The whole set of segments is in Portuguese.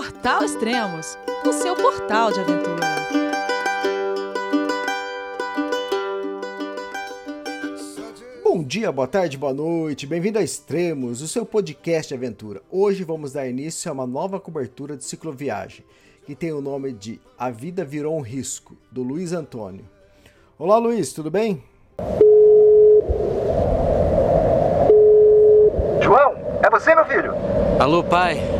Portal Extremos, o seu portal de aventura. Bom dia, boa tarde, boa noite, bem-vindo a Extremos, o seu podcast de aventura. Hoje vamos dar início a uma nova cobertura de cicloviagem, que tem o nome de A Vida Virou um Risco, do Luiz Antônio. Olá, Luiz, tudo bem? João, é você, meu filho? Alô, pai.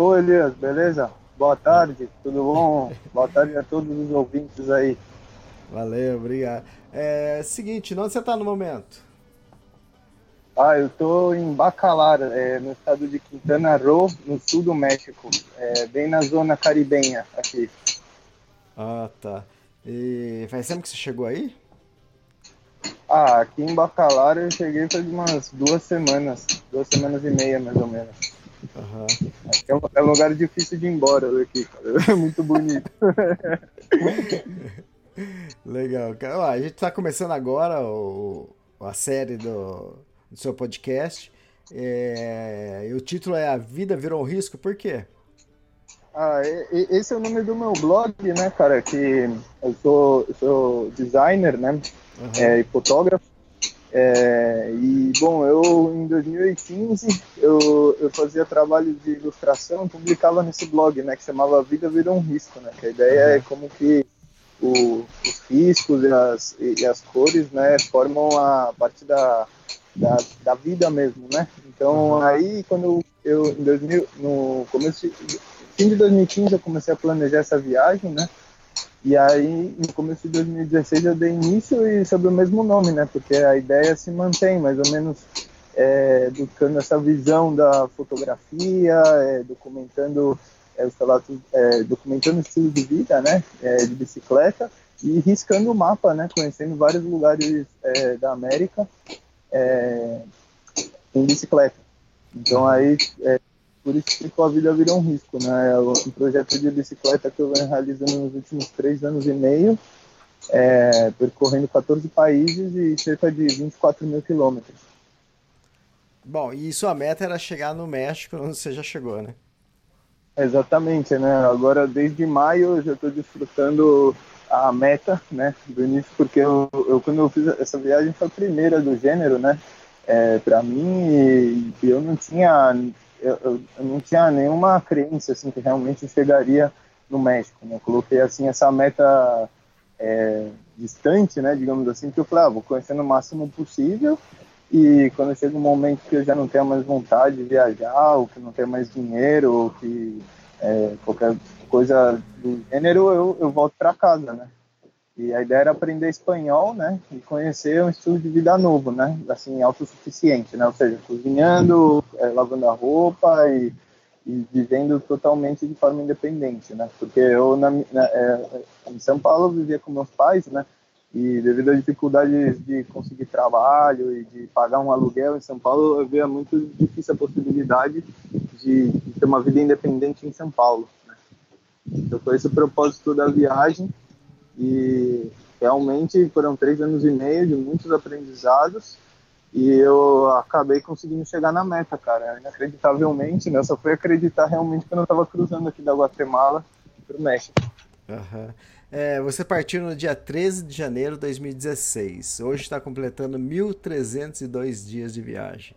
Oi, Elias, beleza? Boa tarde, tudo bom? Boa tarde a todos os ouvintes aí. Valeu, obrigado. É seguinte, onde você está no momento? Ah, eu tô em Bacalar, é, no estado de Quintana Roo, no sul do México, é, bem na zona caribenha aqui. Ah, tá. E faz tempo que você chegou aí? Ah, aqui em Bacalar eu cheguei faz umas duas semanas, duas semanas e meia mais ou menos. Aham. É um, é um lugar difícil de ir embora daqui, cara. É muito bonito. Legal. cara. Ó, a gente está começando agora o, a série do, do seu podcast. É, e o título é A Vida Virou um Risco, por quê? Ah, esse é o nome do meu blog, né, cara? Que eu sou, eu sou designer, né? Aham. é, e fotógrafo. É, e, bom, eu em 2015 eu, eu fazia trabalho de ilustração publicava nesse blog, né, que chamava Vida Virou um Risco, né, que a ideia é como que o- os riscos e as, e, as cores, né, formam a parte da, da, da vida mesmo, né. Então, aí, quando eu, em 2000, no começo, de- fim de 2015, eu comecei a planejar essa viagem, né, e aí, no começo de 2016, eu dei início e sobre o mesmo nome, né? Porque a ideia se mantém, mais ou menos, é, buscando essa visão da fotografia, é, documentando, é, os relatos, é, documentando o estilo de vida, né? É, de bicicleta e riscando o mapa, né? Conhecendo vários lugares é, da América é, em bicicleta. Então aí, por isso que a vida virou um risco, né? É um projeto de bicicleta que eu venho realizando nos últimos três anos e meio, é, percorrendo 14 países e cerca de 24 mil quilômetros. Bom, e sua meta era chegar no México, onde você já chegou, né? Exatamente, né? Agora, desde maio, eu já estou desfrutando a meta, né? Do início, porque eu, eu, quando eu fiz essa viagem foi a primeira do gênero, né? É, para mim, e, e eu não tinha eu, eu- não tinha nenhuma crença assim que realmente chegaria no México, né? Eu coloquei assim essa meta é, distante, né? Digamos assim, que eu falei, ah, vou conhecer no máximo possível e quando chega um momento que eu já não tenho mais vontade de viajar, ou que não tenho mais dinheiro, ou que é, qualquer coisa do gênero, eu, eu volto para casa, né? E a ideia era aprender espanhol, né? E conhecer um estilo de vida novo, né? Assim, autossuficiente, né? Ou seja, cozinhando, é, lavando a roupa e, e vivendo totalmente de forma independente, né? Porque eu, na, na, é, em São Paulo, vivia com meus pais, né? E devido às dificuldades de conseguir trabalho e de pagar um aluguel em São Paulo, eu via muito difícil a possibilidade de, de ter uma vida independente em São Paulo. Né? Então foi esse o propósito da viagem e realmente foram três anos e meio de muitos aprendizados e eu acabei conseguindo chegar na meta, cara. Inacreditavelmente, né? Eu só fui acreditar realmente quando eu estava cruzando aqui da Guatemala para o México. Aham. É, você partiu no dia 13 de janeiro de 2016. Hoje está completando 1.302 dias de viagem.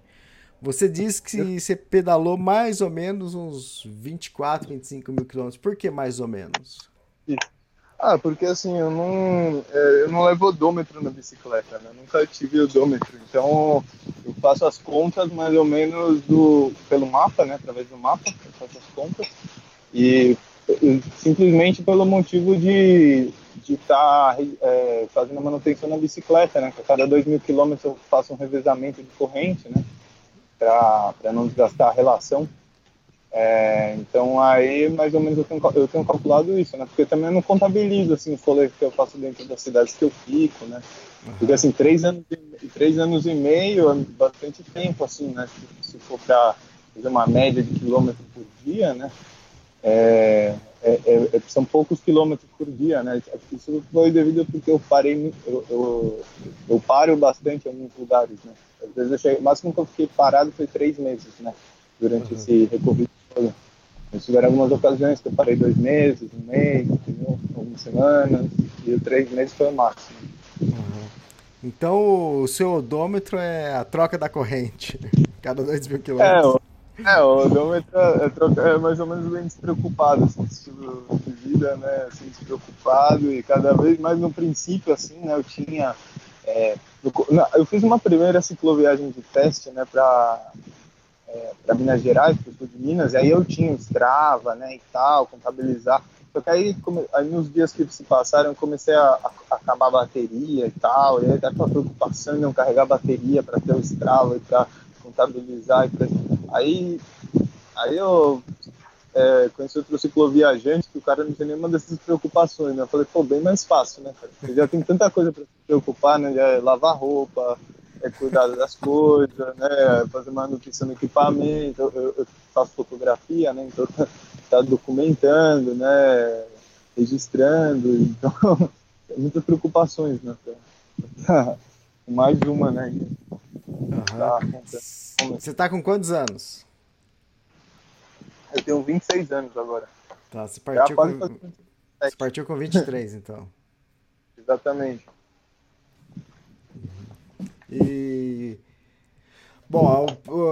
Você disse que você pedalou mais ou menos uns 24, 25 mil quilômetros. Por que mais ou menos? Ah, porque assim, eu não, é, eu não levo odômetro na bicicleta, né? Nunca tive odômetro. Então, eu faço as contas mais ou menos do, pelo mapa, né? Através do mapa, eu faço as contas. E, simplesmente pelo motivo de de estar é, fazendo a manutenção na bicicleta, né? A cada dois mil quilômetros eu faço um revezamento de corrente, né? Para não desgastar a relação. É, então aí mais ou menos eu tenho, eu tenho calculado isso, né? Porque também eu não contabilizo assim os rolês que eu faço dentro das cidades que eu fico, né? Porque assim, três anos, e, três anos e meio é bastante tempo, assim, né? Se, se for para fazer uma média de quilômetros por dia, né? É, é, é, é, são poucos quilômetros por dia, né? Isso foi devido porque eu parei, eu, eu, eu paro bastante em alguns lugares, né? Às vezes eu cheguei, o máximo que eu fiquei parado foi três meses, né? Durante uhum. esse recorrido todo. Mas tiveram algumas ocasiões que eu parei dois meses, um mês, entendeu? algumas semanas, e os três meses foi o máximo. Uhum. Então o seu odômetro é a troca da corrente, cada dois mil quilômetros. É, é, o odômetro é, troca, é, mais ou menos bem despreocupado, assim, estilo de vida, né? Assim, despreocupado e cada vez mais no princípio, assim, né? Eu tinha. É, eu fiz uma primeira cicloviagem de teste, né, para é, para Minas Gerais, porque eu sou de Minas, e aí eu tinha o Strava, né, e tal, contabilizar. Só que aí, aí nos dias que se passaram, eu comecei a, a, a acabar a bateria e tal, e aí aquela preocupação de não carregar bateria para ter o Strava e para contabilizar. E pra... Aí, aí eu é, conheci outro cicloviajante que o cara não tinha nenhuma dessas preocupações, né? Eu falei, pô, bem mais fácil, né, cara? Porque já tem tanta coisa para se preocupar, né? Já é lavar roupa, é cuidar das coisas, né? Fazer manutenção do equipamento. Eu, eu faço fotografia, né? Então tá, documentando, né? Registrando. Então, muitas preocupações, né? Mais uma, né? Uhum. Tá, você tá com quantos anos? Eu tenho 26 anos agora. Tá, você partiu, com... você partiu com 23, então. Exatamente. E. Bom,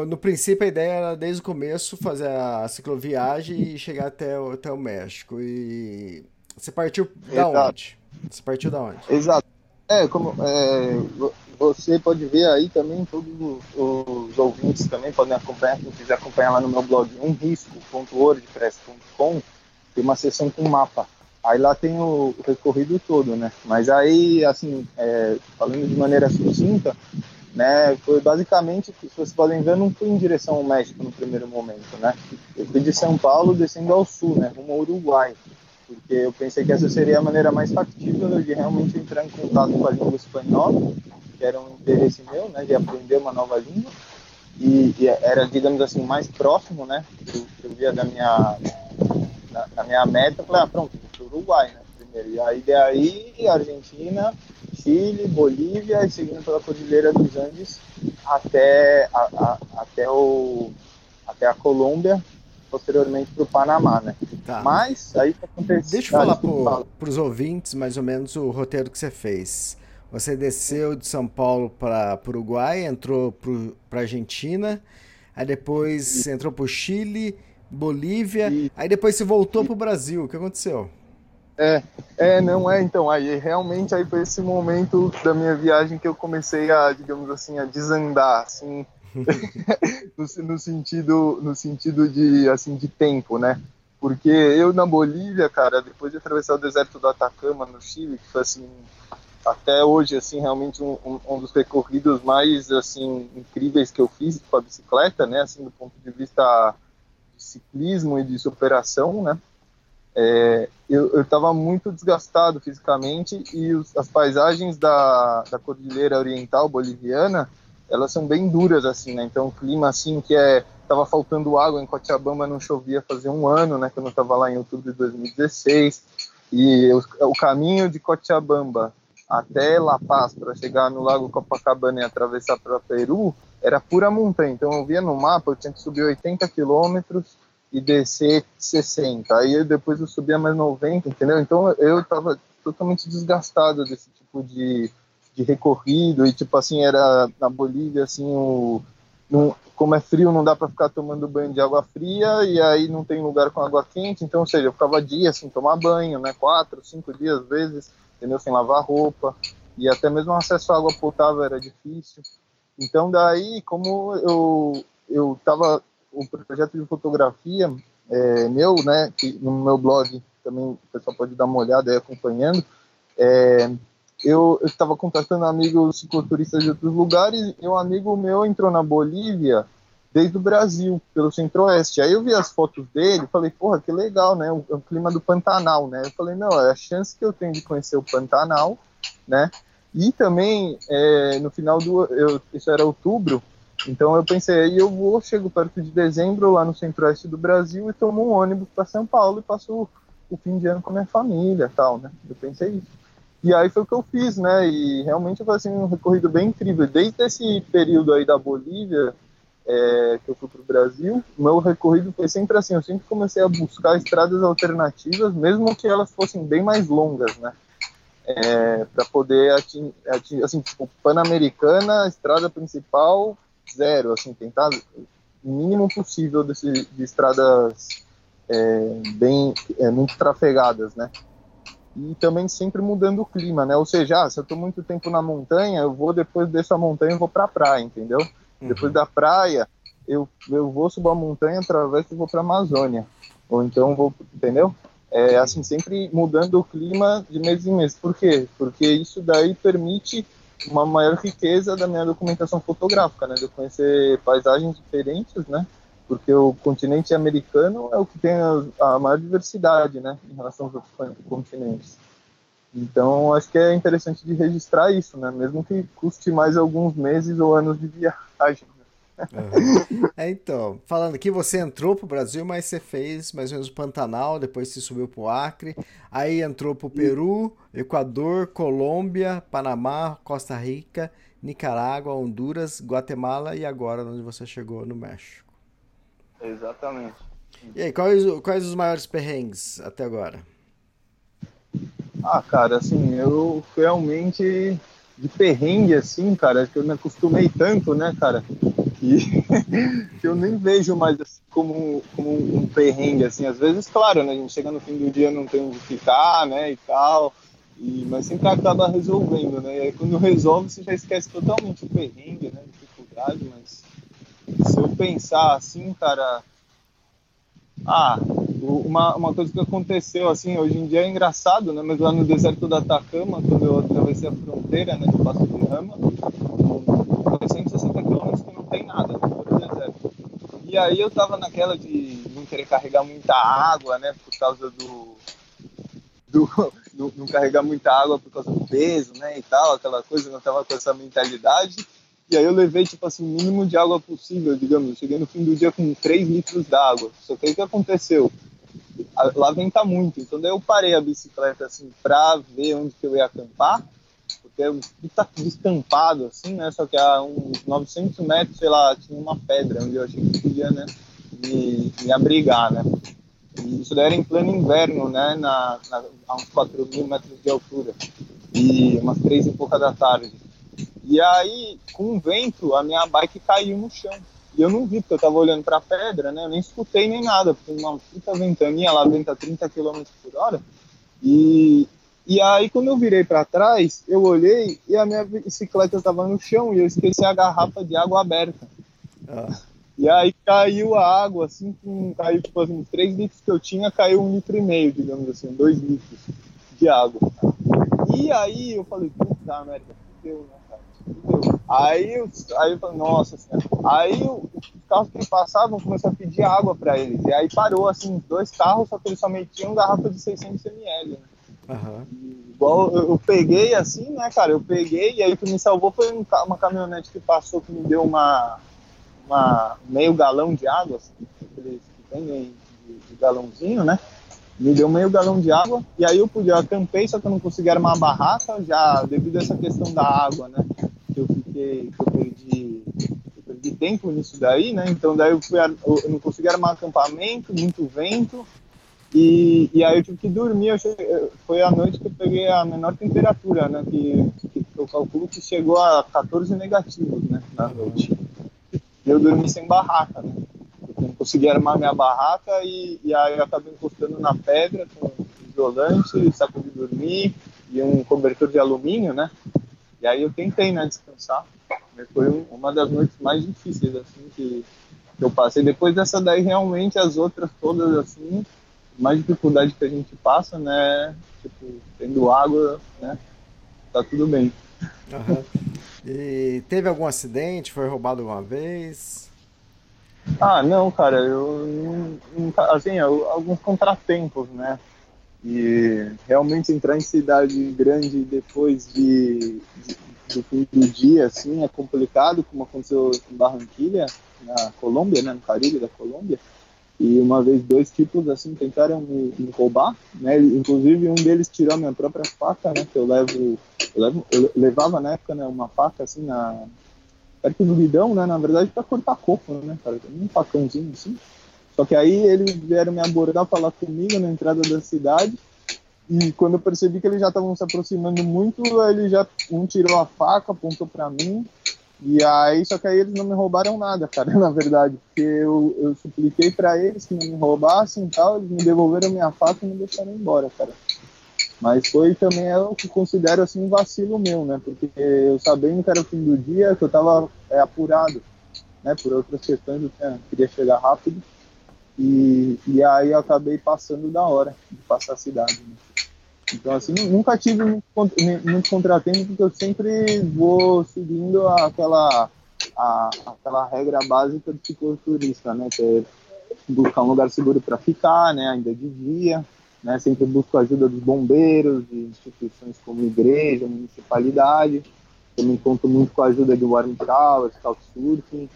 no princípio a ideia era desde o começo fazer a cicloviagem e chegar até o, até o México. E você partiu da onde? Você partiu da onde? Exato. É, como é, você pode ver aí também, todos os ouvintes também podem acompanhar, quem quiser acompanhar lá no meu blog, umrisco.wordpress.com, tem uma seção com mapa. Aí lá tem o, recorrido todo, né? Mas aí, assim, é, falando de maneira sucinta, né, foi basicamente, se vocês podem ver, eu não fui em direção ao México no primeiro momento, né? Eu fui de São Paulo descendo ao sul, né, rumo ao Uruguai, porque eu pensei que essa seria a maneira mais factível de realmente entrar em contato com a língua espanhola, que era um interesse meu, né, de aprender uma nova língua, e, e era, digamos assim, mais próximo, né, que eu via da minha, da, da minha meta, eu falei, ah, pronto, Uruguai, né? Primeiro. E aí daí Argentina, Chile, Bolívia e seguindo pela Cordilheira dos Andes até a, a, até o até a Colômbia, posteriormente para o Panamá, né? Tá. Mas aí que aconteceu. Deixa eu falar para os ouvintes mais ou menos o roteiro que você fez. Você desceu de São Paulo para o Uruguai, entrou para Argentina, aí depois entrou para o Chile, Bolívia, e... aí depois você voltou para o Brasil. O que aconteceu? É, é, não é, então, aí realmente aí foi esse momento da minha viagem que eu comecei a, digamos assim, a desandar, assim, no, no, sentido, no sentido de, assim, de tempo, né, porque eu na Bolívia, cara, depois de atravessar o deserto do Atacama, no Chile, que foi, assim, até hoje, assim, realmente um, um, um dos percorridos mais, assim, incríveis que eu fiz com a bicicleta, né, assim, do ponto de vista ciclismo e de superação, né, é, eu estava muito desgastado fisicamente e os, as paisagens da, da Cordilheira Oriental Boliviana elas são bem duras assim, né? Então o clima assim que é tava faltando água em Cochabamba não chovia fazia um ano, né? Quando eu estava lá em outubro de 2016 e o, o caminho de Cochabamba até La Paz para chegar no Lago Copacabana e atravessar para Peru era pura montanha. Então eu via no mapa eu tinha que subir 80 quilômetros e descer 60. Aí depois eu subia mais 90, entendeu? Então eu estava totalmente desgastado desse tipo de, de recorrido e tipo assim era na Bolívia assim o não, como é frio não dá para ficar tomando banho de água fria e aí não tem lugar com água quente, então ou seja, eu ficava dias sem tomar banho, né, quatro, cinco dias às vezes, entendeu, sem lavar roupa e até mesmo acesso à água potável era difícil. Então daí como eu eu estava o projeto de fotografia é, meu, né, que no meu blog também o pessoal pode dar uma olhada aí acompanhando, é, eu estava contatando amigos cicloturistas de outros lugares e um amigo meu entrou na Bolívia desde o Brasil, pelo Centro-Oeste. Aí eu vi as fotos dele, falei, porra, que legal, né? O, o, clima do Pantanal, né? Eu falei, não, é a chance que eu tenho de conhecer o Pantanal, né? E também, é, no final do... Eu, isso era outubro, então eu pensei, aí eu vou, chego perto de dezembro lá no Centro-Oeste do Brasil e tomo um ônibus para São Paulo e passo o, o fim de ano com a minha família tal, né? Eu pensei isso. E aí foi o que eu fiz, né? E realmente foi assim, um recorrido bem incrível. Desde esse período aí da Bolívia, é, que eu fui para o Brasil, meu recorrido foi sempre assim, eu sempre comecei a buscar estradas alternativas, mesmo que elas fossem bem mais longas, né? É, para poder atingir, atingir, assim, tipo, Pan-Americana, estrada principal, zero, assim, tentar o mínimo possível desse, de estradas é, bem, é, muito trafegadas, né? E também sempre mudando o clima, né? Ou seja, ah, se eu estou muito tempo na montanha, eu vou depois dessa montanha, eu vou para a praia, entendeu? Uhum. Depois da praia, eu, eu vou subir a montanha, através e vou para a Amazônia. Ou então vou, entendeu? É assim, sempre mudando o clima de mês em mês. Por quê? Porque isso daí permite uma maior riqueza da minha documentação fotográfica, né? De eu conhecer paisagens diferentes, né? Porque o continente americano é o que tem a, a maior diversidade, né? Em relação aos outros continentes. Então, acho que é interessante de registrar isso, né? Mesmo que custe mais alguns meses ou anos de viagem. Uhum. É, então, falando aqui, você entrou pro Brasil, mas você fez mais ou menos o Pantanal, depois você subiu pro Acre, aí entrou pro Peru, Equador, Colômbia, Panamá, Costa Rica, Nicarágua, Honduras, Guatemala e agora onde você chegou no México. Exatamente. E aí, quais, quais os maiores perrengues até agora? Ah, cara, assim, eu realmente de perrengue assim, cara, que eu me acostumei tanto, né, cara, que, que eu nem vejo mais assim, como, como um perrengue, assim, às vezes, claro, né, a gente chega no fim do dia não tem onde ficar, né, e tal, e, mas sempre acaba resolvendo, né, e aí quando resolve você já esquece totalmente o perrengue, né, dificuldade, mas se eu pensar assim, cara, ah, uma, uma coisa que aconteceu, assim, hoje em dia é engraçado, né? Mas lá no deserto da Atacama, quando eu atravessei a fronteira, né, de Passo de Rama, foi 160 quilômetros nada. E aí eu tava naquela de não querer carregar muita água, né, por causa do... do não, não carregar muita água por causa do peso, né, e tal, aquela coisa, não tava com essa mentalidade. E aí eu levei, tipo assim, o mínimo de água possível, digamos. Eu cheguei no fim do dia com 3 litros d'água. Só que aí o que aconteceu? Lá venta muito. Então daí eu parei a bicicleta, assim, pra ver onde que eu ia acampar. Porque é puta destampado, assim, né? Só que a uns 900 metros, sei lá, tinha uma pedra onde eu achei que podia, né? Me, me abrigar, né? E isso daí era em pleno inverno, né? Na, na, a uns 4 mil metros de altura. E umas três e pouca da tarde. E aí, com o vento, a minha bike caiu no chão. E eu não vi, porque eu tava olhando pra pedra, né? Eu nem escutei nem nada, porque uma puta ventania, lá venta 30 km por hora. E, e aí, quando eu virei para trás, eu olhei e a minha bicicleta estava no chão e eu esqueci a garrafa de água aberta. Ah. E aí caiu a água, assim, com, caiu tipo assim, 3 litros que eu tinha, caiu um litro e meio, digamos assim, 2 litros de água. E aí eu falei, puta merda, fudeu, né? Aí, aí eu falei, nossa senhora. Aí os carros que passavam começaram a pedir água para eles. E aí parou, assim, dois carros, só que eles somente tinham garrafa de 600 ml, né? Uhum. Igual eu, eu, peguei assim, né, cara? Eu peguei e aí o que me salvou foi um, uma caminhonete que passou que me deu uma, uma meio galão de água, assim, que tem de, de galãozinho, né? me deu meio galão de água e aí eu pude, eu acampei, só que eu não consegui armar a barraca já devido a essa questão da água, né? Que eu fiquei, que eu perdi, eu perdi tempo nisso daí, né? Então daí eu, fui, eu não consegui armar acampamento, muito vento e, e aí eu tive que dormir. Cheguei, foi a noite que eu peguei a menor temperatura, né? Que, que eu calculo que chegou a 14 negativos, né? Na noite. E eu dormi sem barraca, né? não consegui armar minha barraca e, e aí eu acabei encostando na pedra com isolante, saco de dormir e um cobertor de alumínio, né? E aí eu tentei, né, descansar. Foi uma das noites mais difíceis, assim, que, que eu passei. Depois dessa daí, realmente, as outras todas, assim, mais dificuldade que a gente passa, né? Tipo, tendo água, né? Tá tudo bem. Uhum. E teve algum acidente? Foi roubado alguma vez? Ah, não, cara, eu nunca, assim, eu, alguns contratempos, né? E realmente entrar em cidade grande depois de, de, do fim do dia, assim, é complicado, como aconteceu em Barranquilha, na Colômbia, né, no Caribe da Colômbia. E uma vez dois tipos assim tentaram me, me roubar, né? Inclusive um deles tirou a minha própria faca, né? Que eu levo, eu, levo, eu levava na época né, uma faca assim na perto do guidão, né? Na verdade para cortar coco, né, cara? Um facãozinho assim. Só que aí eles vieram me abordar, falar comigo na entrada da cidade. E quando eu percebi que eles já estavam se aproximando muito, ele já um tirou a faca, apontou para mim e aí, só que aí eles não me roubaram nada, cara, na verdade, porque eu, eu supliquei para eles que não me roubassem e tal, eles me devolveram minha faca e me deixaram embora, cara. Mas foi também é o que considero assim um vacilo meu, né? Porque eu sabendo que era o fim do dia, que eu tava é, apurado, né? Por outras questões, eu tinha, queria chegar rápido. E, e aí eu acabei passando da hora de passar a cidade. Né? Então, assim, nunca tive muito, contratempo, porque eu sempre vou seguindo aquela, a, aquela regra básica do cicloturista, né? Que é buscar um lugar seguro para ficar, né? Ainda de dia, né? Sempre busco ajuda dos bombeiros, de instituições como igreja, municipalidade. Também conto muito com a ajuda de warm towers, couchsurfing.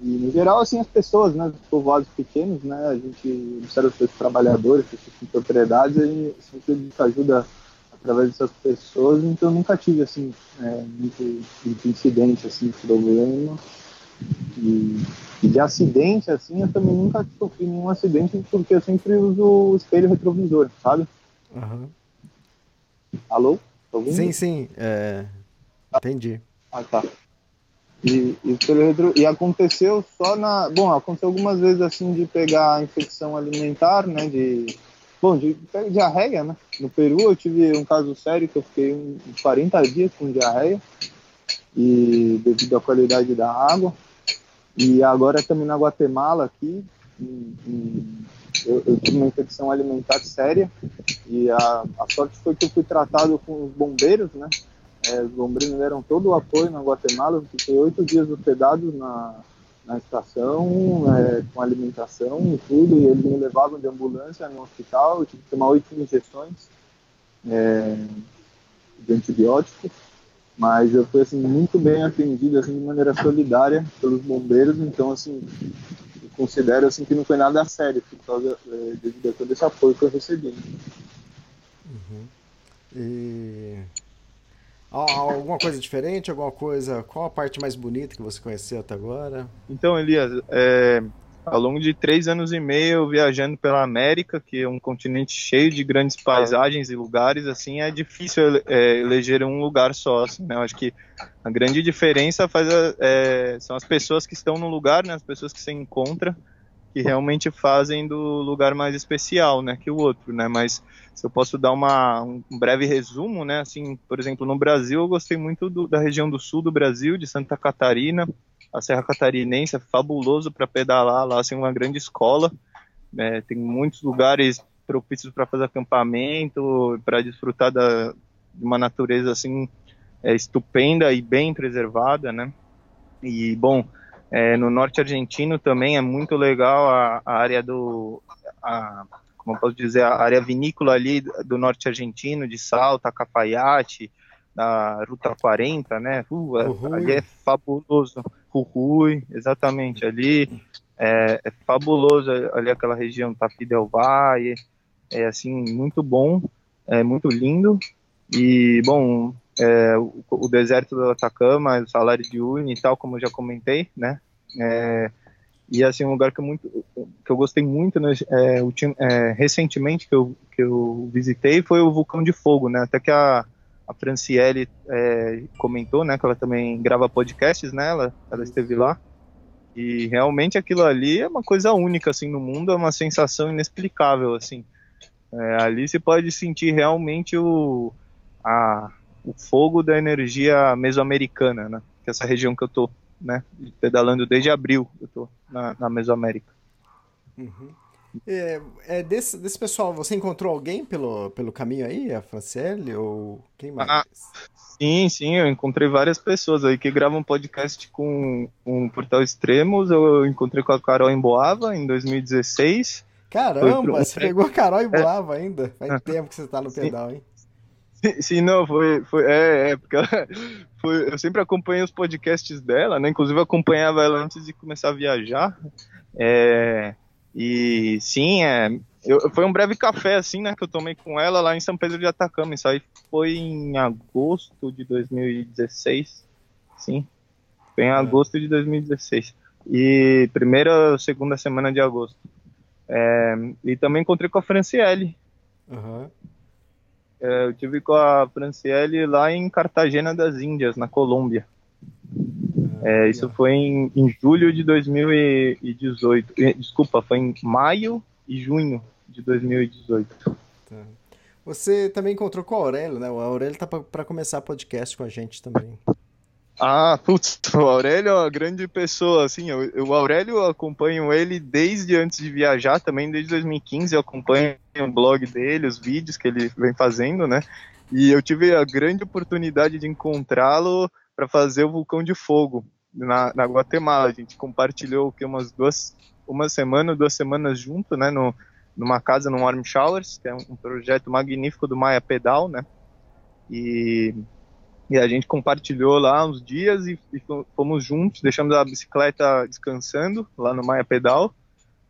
E, no geral, assim, as pessoas, né, os povoados pequenos, né, a gente observa os trabalhadores, pessoas com propriedades, a gente sempre ajuda através dessas pessoas, então eu nunca tive, assim, é, muito, muito, incidente, assim, problema. E, e, de acidente, assim, eu também nunca sofri nenhum acidente, porque eu sempre uso o espelho retrovisor, sabe? Uhum. Alô? Tá sim, sim, é... entendi. Ah, tá. E, e, e, aconteceu só na. Bom, aconteceu algumas vezes assim de pegar infecção alimentar, né? De. Bom, de, de diarreia, né? No Peru eu tive um caso sério que eu fiquei uns 40 dias com diarreia, e devido à qualidade da água. E agora também na Guatemala aqui, eu, eu, tive uma infecção alimentar séria e a, a sorte foi que eu fui tratado com os bombeiros, né? É, os bombeiros deram todo o apoio na Guatemala, fiquei oito dias hospedados na, na estação, é, com alimentação e tudo, e eles me levavam de ambulância no hospital, eu tive que tomar oito injeções é, de antibiótico, mas eu fui assim, muito bem atendido assim, de maneira solidária pelos bombeiros, então assim, considero assim, que não foi nada sério, por causa, é, devido a todo esse apoio que eu recebi. Uhum. E Alguma coisa diferente? Alguma coisa? Qual a parte mais bonita que você conheceu até agora? Então, Elias, é, ao longo de três anos e meio viajando pela América, que é um continente cheio de grandes paisagens e lugares, assim, é difícil é, eleger um lugar só. Assim, né? Eu acho que a grande diferença faz a, é, são as pessoas que estão no lugar, né? as pessoas que se encontram que realmente fazem do lugar mais especial, né, que o outro, né, mas se eu posso dar uma, um breve resumo, né, assim, por exemplo, no Brasil eu gostei muito do, da região do sul do Brasil, de Santa Catarina, a Serra Catarinense é fabuloso para pedalar, lá assim, uma grande escola, né, tem muitos lugares propícios para fazer acampamento, para desfrutar da, de uma natureza assim é, estupenda e bem preservada, né, e bom, é, no norte argentino também é muito legal a, a área do, a, como posso dizer, a área vinícola ali do norte argentino, de Salta, Cafayate, da Ruta 40, né? Uh, é, ali é fabuloso. Jujuy, exatamente, ali é, é, fabuloso, ali aquela região Tafí del Valle, é assim, muito bom, é muito lindo, e bom, é, o, o, deserto do Atacama, o salário de Uyuni e tal, como eu já comentei, né? É, e assim um lugar que eu muito que eu gostei muito né, é, é, recentemente que eu, que eu visitei foi o vulcão de fogo né? Até que a, a Franciele é, comentou né que ela também grava podcasts né? Ela, ela esteve lá. E realmente aquilo ali é uma coisa única assim no mundo é uma sensação inexplicável assim. É, ali se pode sentir realmente o a, o fogo da energia mesoamericana, né? Que é essa região que eu tô, né? Pedalando desde abril, eu tô na, na Mesoamérica. Uhum. É, é desse, desse pessoal, você encontrou alguém pelo, pelo caminho aí? A Franciele ou quem mais? Ah, sim, sim, eu encontrei várias pessoas aí que gravam podcast com, com o Portal Extremos. Eu encontrei com a Carol em Boava em 2016. Caramba, pro- você pegou a Carol e Boava ainda? Faz tempo que você tá no pedal, hein? Sim, Sim, não, foi, foi é, é, porque ela, foi, eu sempre acompanhei os podcasts dela, né? Inclusive eu acompanhava ela antes de começar a viajar. É, e sim, é, eu, foi um breve café assim, né, que eu tomei com ela lá em São Pedro de Atacama. Isso aí foi em agosto de 2016. Sim, foi em agosto de 2016. E primeira ou segunda semana de agosto. É, e também encontrei com a Franciele. Aham. É, eu tive com a Franciele lá em Cartagena das Índias, na Colômbia. É, isso foi em, em julho de 2018. Eh, Desculpa, foi em maio e junho de 2018. Você também encontrou com o Aurélio, né? O Aurélio tá pra começar podcast com a gente também. Ah, putz, o Aurélio é uma grande pessoa, assim, eu, eu- o Aurélio eu acompanho ele desde antes de viajar, também desde 2015 eu acompanho o blog dele, os vídeos que ele vem fazendo, né, e eu tive a grande oportunidade de encontrá-lo para fazer o Vulcão de Fogo na, na Guatemala, a gente compartilhou que umas duas, uma semana, duas semanas junto, né, no, numa casa no Warm Showers, que é um projeto magnífico do Maia Pedal, né, e e a gente compartilhou lá uns dias e, e fo- fomos juntos, deixamos a bicicleta descansando lá no Maia Pedal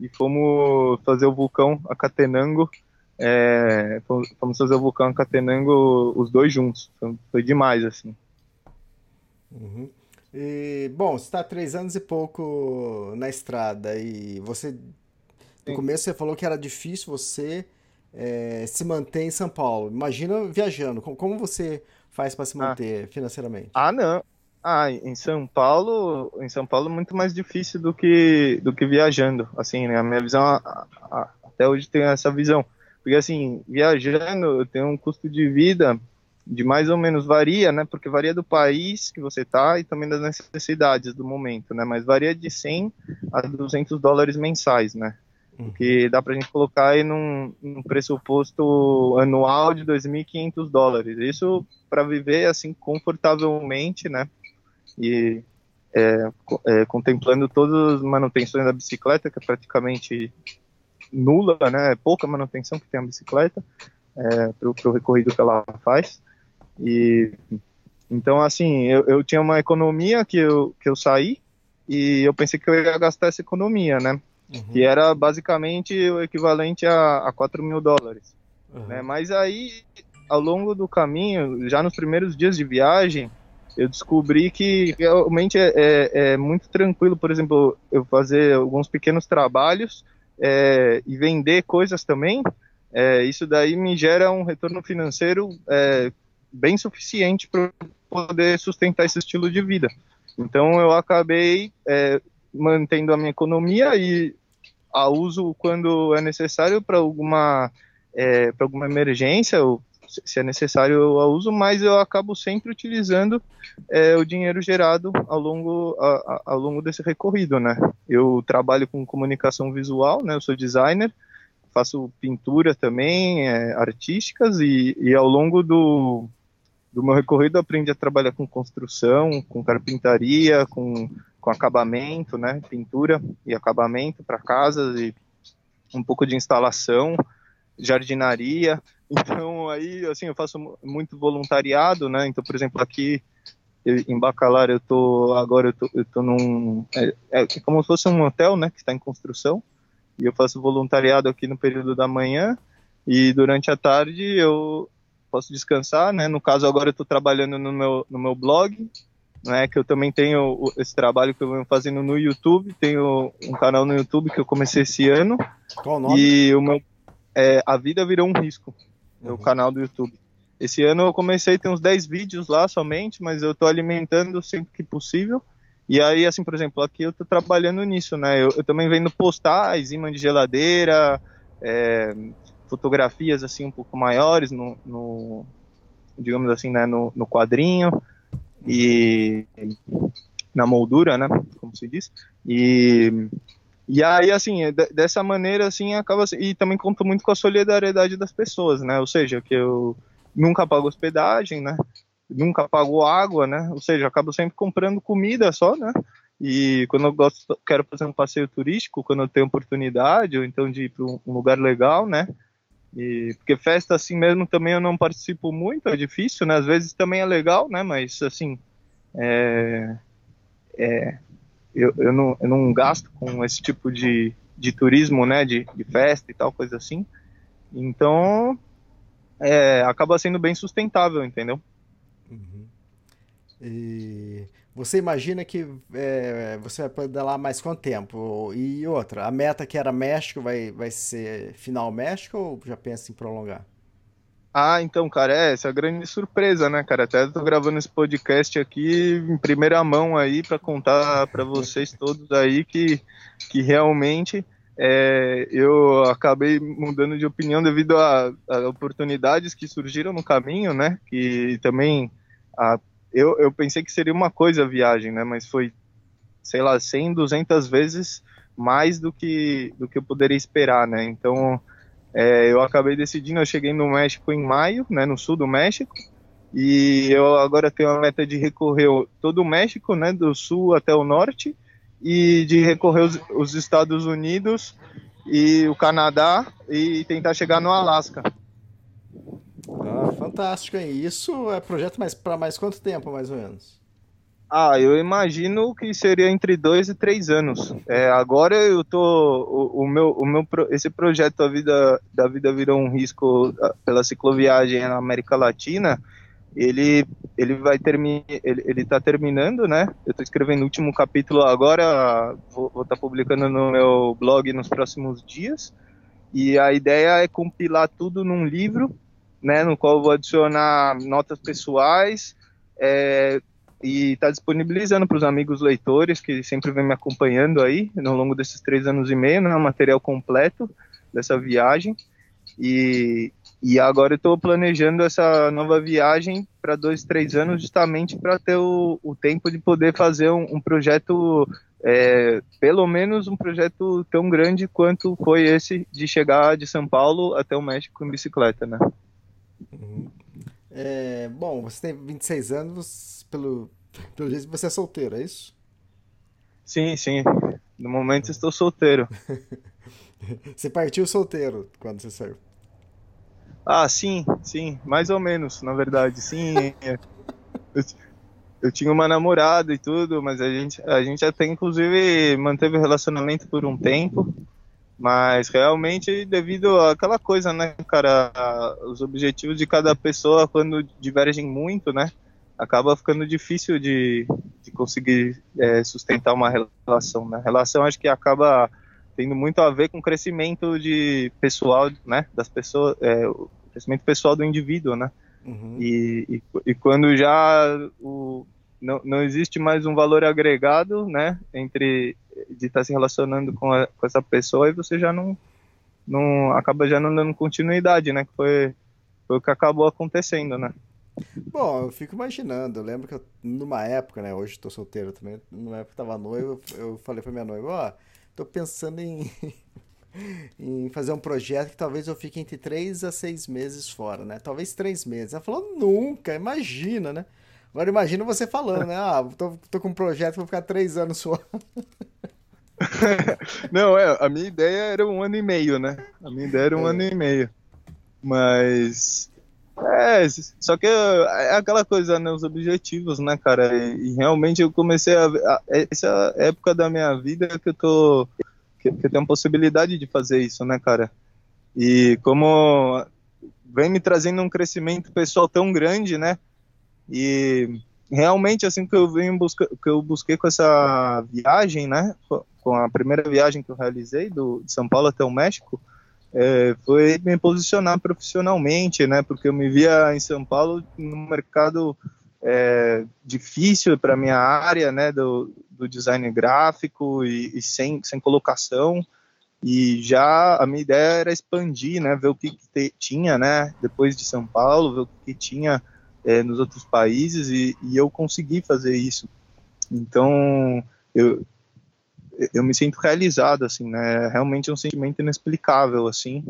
e fomos fazer o vulcão Acatenango. É, fomos fazer o vulcão Acatenango os dois juntos. Foi, foi demais, assim. Uhum. E, bom, você está há três anos e pouco na estrada e você, no Sim. começo você falou que era difícil você eh, se manter em São Paulo. Imagina viajando, como você faz para se Ah. manter financeiramente? Ah, não. Ah, em São Paulo, em São Paulo é muito mais difícil do que do que viajando. Assim, né? A minha visão a- a- até hoje tem essa visão. Porque assim, viajando, eu tenho um custo de vida de mais ou menos varia, né? Porque varia do país que você tá e também das necessidades do momento, né? Mas varia de 100 a 200 dólares mensais, né? Uhum. Que dá pra gente colocar aí num, num pressuposto anual de 2.500 dólares. Isso para viver assim confortavelmente, né? E é, é, contemplando todas as manutenções da bicicleta, que é praticamente nula, né? É pouca manutenção que tem a bicicleta é, para o recorrido que ela faz. E então, assim, eu, eu tinha uma economia que eu, que eu saí e eu pensei que eu ia gastar essa economia, né? Uhum. Que era basicamente o equivalente a, a 4 mil dólares Uhum. né? Mas aí, ao longo do caminho, já nos primeiros dias de viagem, eu descobri que realmente é, é- é muito tranquilo, por exemplo, eu fazer alguns pequenos trabalhos é, e vender coisas também. é, isso daí me gera um retorno financeiro é, bem suficiente para poder sustentar esse estilo de vida. Então eu acabei é, mantendo a minha economia e a uso quando é necessário para alguma é, alguma emergência, ou se é necessário eu a uso, mas eu acabo sempre utilizando é, o dinheiro gerado ao longo, a- a- ao longo desse recorrido, né? Eu trabalho com comunicação visual, né? Eu sou designer, faço pintura também, é, artísticas, e, e ao longo do, do meu recorrido aprendi a trabalhar com construção, com carpintaria, com, com acabamento, né? Pintura e acabamento para casas e um pouco de instalação, jardinaria. Então aí assim eu faço mu- muito voluntariado, né? Então por exemplo aqui eu- em Bacalar eu tô agora eu tô, eu tô num é, é como se fosse um hotel, né? Que está em construção e eu faço voluntariado aqui no período da manhã e durante a tarde eu posso descansar, né? No caso agora eu estou trabalhando no meu no meu blog, né? Que eu também tenho esse trabalho que eu venho fazendo no YouTube, tenho um canal no YouTube que eu comecei esse ano Qual o nome? e o meu é, A Vida Virou um Risco, é o Uhum. canal do YouTube. Esse ano eu comecei, tem uns 10 vídeos lá somente, mas eu tô alimentando sempre que possível. E aí, assim, por exemplo, aqui eu tô trabalhando nisso, né? Eu, eu também vendo postais, imã de geladeira, é, fotografias, assim, um pouco maiores no, no digamos assim, né, no, no quadrinho e na moldura, né, como se diz. E E aí, assim, é dessa maneira, assim, acaba. E também conto muito com a solidariedade das pessoas, né? Ou seja, que eu nunca pago hospedagem, né? Nunca pago água, né? Ou seja, acabo sempre comprando comida só, né? E quando eu gosto, quero fazer um passeio turístico, quando eu tenho oportunidade, ou então de ir para um lugar legal, né? E, porque festa assim mesmo também eu não participo muito, é difícil, né? Às vezes também é legal, né? Mas assim, é, é, eu, eu, não, eu não gasto com esse tipo de, de turismo, né? De, de festa e tal, coisa assim. Então, é, acaba sendo bem sustentável, entendeu? Uhum. E você imagina que é, você vai lá mais quanto tempo? E outra, a meta que era México vai, vai ser final México ou já pensa em prolongar? Ah, então, cara, é, essa é a grande surpresa, né, cara? Até tô gravando esse podcast aqui em primeira mão aí para contar para vocês todos aí que, que realmente é, eu acabei mudando de opinião devido a, a, oportunidades que surgiram no caminho, né? Que também a eu, eu pensei que seria uma coisa a viagem, né? Mas foi, sei lá, 100, 200 vezes mais do que, do que eu poderia esperar, né? Então, é, eu acabei decidindo, eu cheguei no México em maio, né? No sul do México. E eu agora tenho a meta de recorrer todo o México, né? Do sul até o norte. E de recorrer os, os Estados Unidos e o Canadá e tentar chegar no Alasca. Ah, fantástico, hein? Isso é projeto mais para mais quanto tempo, mais ou menos? Ah, eu imagino que seria entre dois e três anos. É, agora eu tô o, o, meu o meu esse projeto a vida da vida virou um risco ah, pela cicloviagem na América Latina. Ele ele vai terminar ele, ele tá terminando, né? Eu estou escrevendo o último capítulo agora, vou estar tá publicando no meu blog nos próximos dias. E a ideia é compilar tudo num livro né, no qual eu vou adicionar notas pessoais é, e está disponibilizando para os amigos leitores que sempre vem me acompanhando aí no longo desses três anos e meio, né, material completo dessa viagem. E, e agora eu estou planejando essa nova viagem para dois, três anos, justamente para ter o, o, tempo de poder fazer um, um projeto, é, pelo menos um projeto tão grande quanto foi esse de chegar de São Paulo até o México em bicicleta, né? Uhum. É, bom, você tem 26 anos, pelo, pelo jeito você é solteiro, é isso? Sim, sim. No momento estou solteiro. você partiu solteiro quando você saiu? Ah, sim, sim, mais ou menos, na verdade, sim. eu, eu, tinha uma namorada e tudo, mas a gente, a gente até inclusive manteve o relacionamento por um tempo. Mas realmente devido àquela coisa, né, cara, os objetivos de cada pessoa quando divergem muito, né, acaba ficando difícil de, de conseguir é, sustentar uma relação, né. Relação acho que acaba tendo muito a ver com o crescimento de pessoal, né, das pessoas, é, o crescimento pessoal do indivíduo, né. Uhum. E, e, e, quando já o, não, não existe mais um valor agregado, né, entre de estar tá se relacionando com, a, com essa pessoa e você já não, não acaba já não dando continuidade, né, que foi, foi o que acabou acontecendo, né. Bom, eu fico imaginando, eu lembro que eu, numa época, né, hoje estou solteiro também, numa época tava noivo, eu falei pra minha noiva, ó, oh, tô pensando em em fazer um projeto que talvez eu fique entre três a seis meses fora, né? Talvez três meses. Ela falou, nunca, imagina, né? Agora imagina você falando, né? Ah, tô, tô com um projeto, vou ficar três anos só. Não, é, a minha ideia era um ano e meio, né? A minha ideia era um é. ano e meio. Mas. É, só que é aquela coisa, né? Os objetivos, né, cara? E, e realmente eu comecei a, a. Essa época da minha vida que eu tô. Que, que eu tenho a possibilidade de fazer isso, né, cara? E como vem me trazendo um crescimento pessoal tão grande, né? E realmente assim que eu venho buscar, que eu busquei com essa viagem, né, com a primeira viagem que eu realizei do de São Paulo até o México, é, foi me posicionar profissionalmente, né, porque eu me via em São Paulo no mercado é, difícil para minha área, né, do, do design gráfico e, e, sem sem colocação. E já a minha ideia era expandir, né, ver o que, que te, tinha, né, depois de São Paulo, ver o que, que tinha é, nos outros países e, e, eu consegui fazer isso. Então, eu, eu me sinto realizado, assim, né? É realmente um sentimento inexplicável, assim,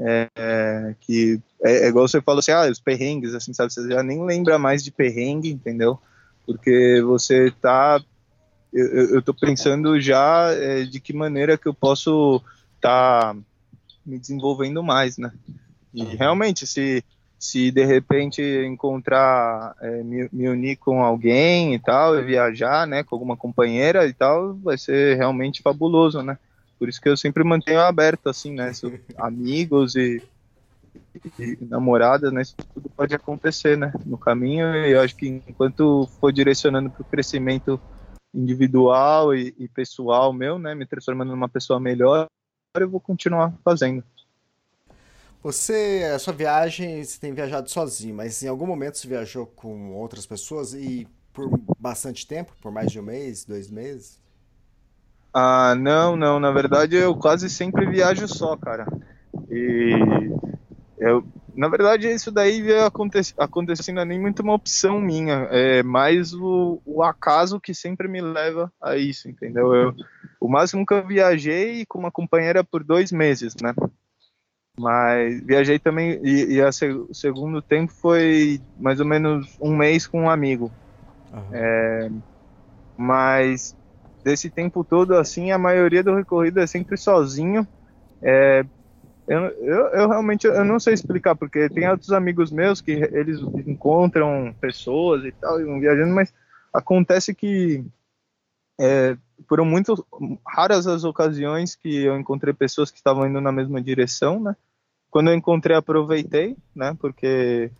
é, é, que é, é, igual você falou assim, ah, os perrengues, assim, sabe? Você já nem lembra mais de perrengue, entendeu? Porque você tá. Eu, eu tô pensando já é, de que maneira que eu posso tá me desenvolvendo mais, né? E realmente, se se de repente encontrar, é, me, me, unir com alguém e tal, e viajar, né, com alguma companheira e tal, vai ser realmente fabuloso, né? Por isso que eu sempre mantenho aberto, assim, né, amigos e, e namoradas, né, isso tudo pode acontecer, né, no caminho, e eu acho que enquanto for direcionando para o crescimento individual e, e pessoal meu, né, me transformando numa pessoa melhor, eu vou continuar fazendo. Você, a sua viagem, você tem viajado sozinho, mas em algum momento você viajou com outras pessoas e por bastante tempo, por mais de um mês, dois meses? Ah, não, não. Na verdade, eu quase sempre viajo só, cara. E eu, na verdade, isso daí veio acontecendo não é nem muito uma opção minha, é mais o, o, acaso que sempre me leva a isso, entendeu? Eu, o máximo que eu viajei com uma companheira por dois meses, né? Mas viajei também, e, e a, o segundo tempo foi mais ou menos um mês com um amigo. Uhum. É, mas desse tempo todo, assim, a maioria do recorrido é sempre sozinho. É, eu, eu, eu, realmente eu não sei explicar, porque tem outros amigos meus que eles encontram pessoas e tal, e vão viajando, mas acontece que é, foram muito raras as ocasiões que eu encontrei pessoas que estavam indo na mesma direção, né? Quando eu encontrei, aproveitei, né? Porque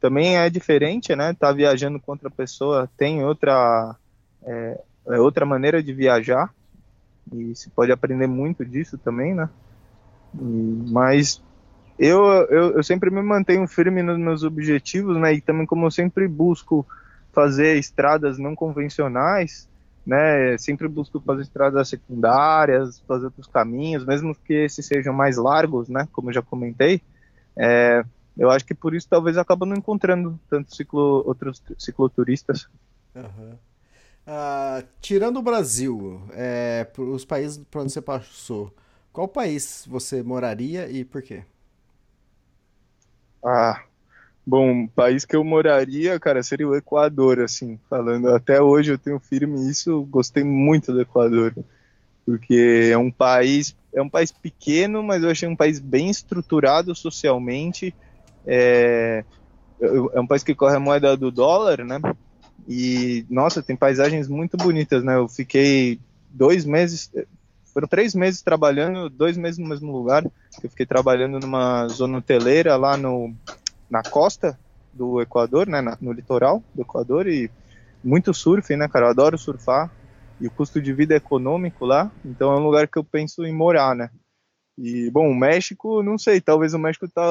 também é diferente, né? Tá viajando com outra pessoa tem outra é, é outra maneira de viajar e se pode aprender muito disso também, né? E, mas eu, eu, eu sempre me mantenho firme nos meus objetivos, né? E também como eu sempre busco fazer estradas não convencionais, né? Sempre busco fazer estradas secundárias, fazer outros caminhos, mesmo que esses sejam mais largos, né? Como eu já comentei. É, eu acho que por isso talvez acaba não encontrando tanto ciclo, outros cicloturistas. Uhum. Uh, tirando o Brasil, é, os países por onde você passou, qual país você moraria e por quê? Ah, Bom, país que eu moraria, cara, seria o Equador, assim, falando. Até hoje eu tenho firme isso, gostei muito do Equador, porque é um país, é um país pequeno, mas eu achei um país bem estruturado socialmente. É, é um país que corre a moeda do dólar, né? E nossa, tem paisagens muito bonitas, né? Eu fiquei dois meses, foram três meses trabalhando, dois meses no mesmo lugar. Eu fiquei trabalhando numa zona hoteleira lá no na costa do Equador, né, na, no litoral do Equador e muito surf, né, cara, eu adoro surfar e o custo de vida é econômico lá, então é um lugar que eu penso em morar, né. E, bom, o México, não sei, talvez o México tá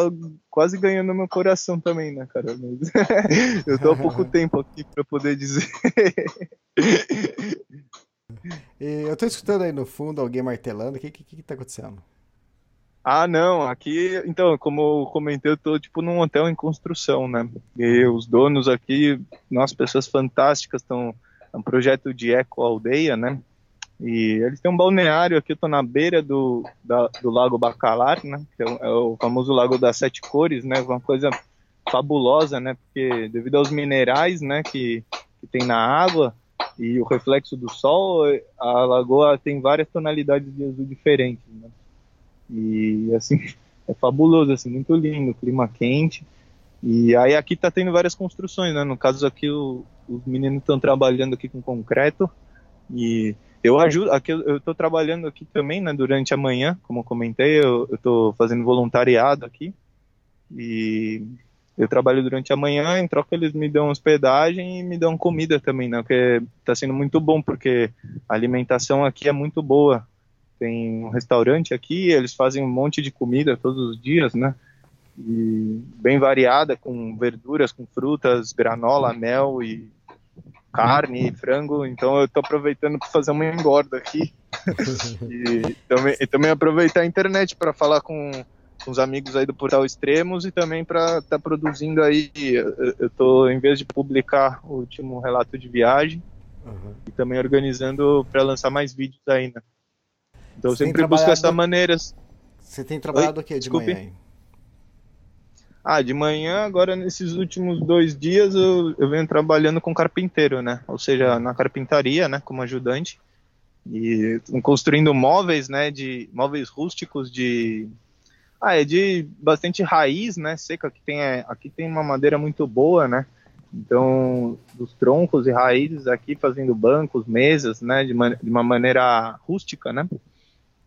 quase ganhando meu coração também, né, cara? Mas eu tô há pouco tempo aqui para poder dizer. eu tô escutando aí no fundo alguém martelando, o que, que, que tá acontecendo? Ah, não, aqui, então, como eu comentei, eu tô, tipo, num hotel em construção, né? E os donos aqui, nós, pessoas fantásticas, estão, é um projeto de eco-aldeia, né? E eles têm um balneário aqui, eu tô na beira do, da, do Lago Bacalar, né? Que é é o famoso Lago das Sete Cores, né? Uma coisa fabulosa, né? Porque devido aos minerais, né, que, que tem na água e o reflexo do sol, a lagoa tem várias tonalidades de azul diferentes, né? E assim, é fabuloso, assim, muito lindo, clima quente. E aí aqui tá tendo várias construções, né? No caso aqui o, os meninos estão trabalhando aqui com concreto e eu ajudo, aqui eu estou trabalhando aqui também, né? Durante a manhã, como eu comentei, eu estou fazendo voluntariado aqui e eu trabalho durante a manhã, em troca eles me dão hospedagem e me dão comida também, né? Que está sendo muito bom porque a alimentação aqui é muito boa tem um restaurante aqui, eles fazem um monte de comida todos os dias, né? E bem variada, com verduras, com frutas, granola, mel e carne, frango. Então eu estou aproveitando para fazer uma engorda aqui. e, também, e também aproveitar a internet para falar com, com os amigos aí do Portal Extremos e também para estar tá produzindo aí. Eu estou, em vez de publicar o último relato de viagem, Uhum. E também organizando para lançar mais vídeos né? Então eu Você tem sempre busco trabalhado- essa maneira. Você tem trabalhado o que de desculpe. manhã? aí? Ah, de manhã, agora nesses últimos dois dias eu, eu venho trabalhando com carpinteiro, né? Ou seja, na carpintaria, né? Como ajudante. E construindo móveis, né? De móveis rústicos de. Ah, é de bastante raiz, né? Seca. Aqui tem, é, aqui tem uma madeira muito boa, né? Então, dos troncos e raízes aqui fazendo bancos, mesas, né? De, man- de uma maneira rústica, né?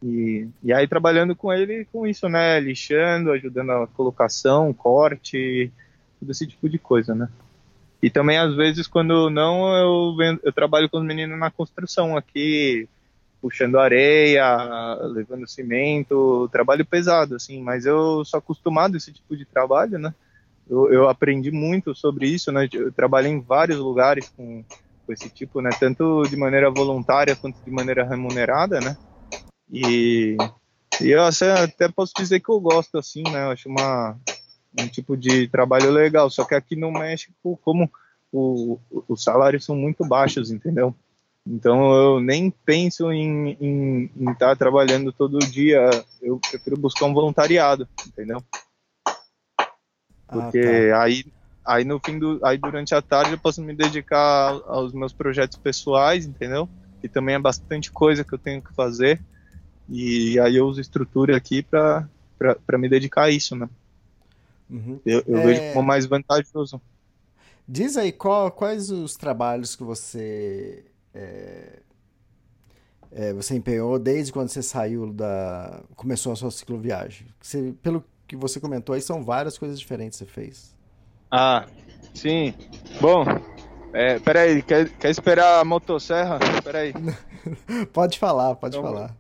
E, e aí trabalhando com ele com isso, né? Lixando, ajudando a colocação, corte, tudo esse tipo de coisa, né? E também às vezes quando não eu, venho- eu trabalho com os meninos na construção aqui, puxando areia, levando cimento, trabalho pesado assim, mas eu sou acostumado a esse tipo de trabalho, né? Eu, eu aprendi muito sobre isso, né? Eu trabalhei em vários lugares com, com esse tipo, né? Tanto de maneira voluntária quanto de maneira remunerada, né? E, e eu assim, até posso dizer que eu gosto, assim, né? Eu acho uma, um tipo de trabalho legal. Só que aqui no México, como o, os salários são muito baixos, entendeu? Então eu nem penso em estar trabalhando todo dia. Eu prefiro buscar um voluntariado, entendeu? Ah, Porque tá. aí, aí no fim do, aí durante a tarde eu posso me dedicar aos meus projetos pessoais, entendeu? E também é bastante coisa que eu tenho que fazer. E aí eu uso estrutura aqui para me dedicar a isso, né? Uhum. Eu, eu É. vejo como mais vantajoso. Diz aí qual- quais os trabalhos que você é, é, você empenhou desde quando você saiu da começou a sua cicloviagem. Você, pelo que você comentou aí são várias coisas diferentes que você fez. Ah, sim. Bom, é, peraí, quer, quer esperar a motosserra? Peraí. Pode falar, pode Então, falar.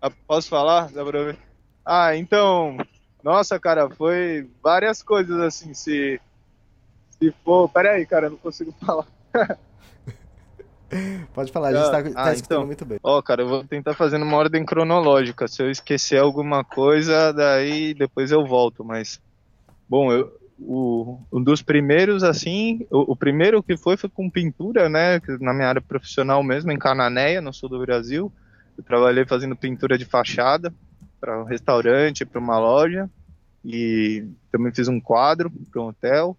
Ah, Posso falar? Dá pra ver? Ah, então, nossa, cara, foi várias coisas assim, se se for, pera aí, cara, eu não consigo falar. Pode falar, a gente Ah, tá, tá ah, escutando então. muito bem. Ó, cara, eu vou tentar fazer numa ordem cronológica. Se eu esquecer alguma coisa, daí depois eu volto, mas bom, eu o, um dos primeiros, assim, o, o primeiro que foi foi com pintura, né? Na minha área profissional mesmo, em Cananéia, no sul do Brasil. Eu trabalhei fazendo pintura de fachada para um restaurante, para uma loja. E também fiz um quadro para um hotel.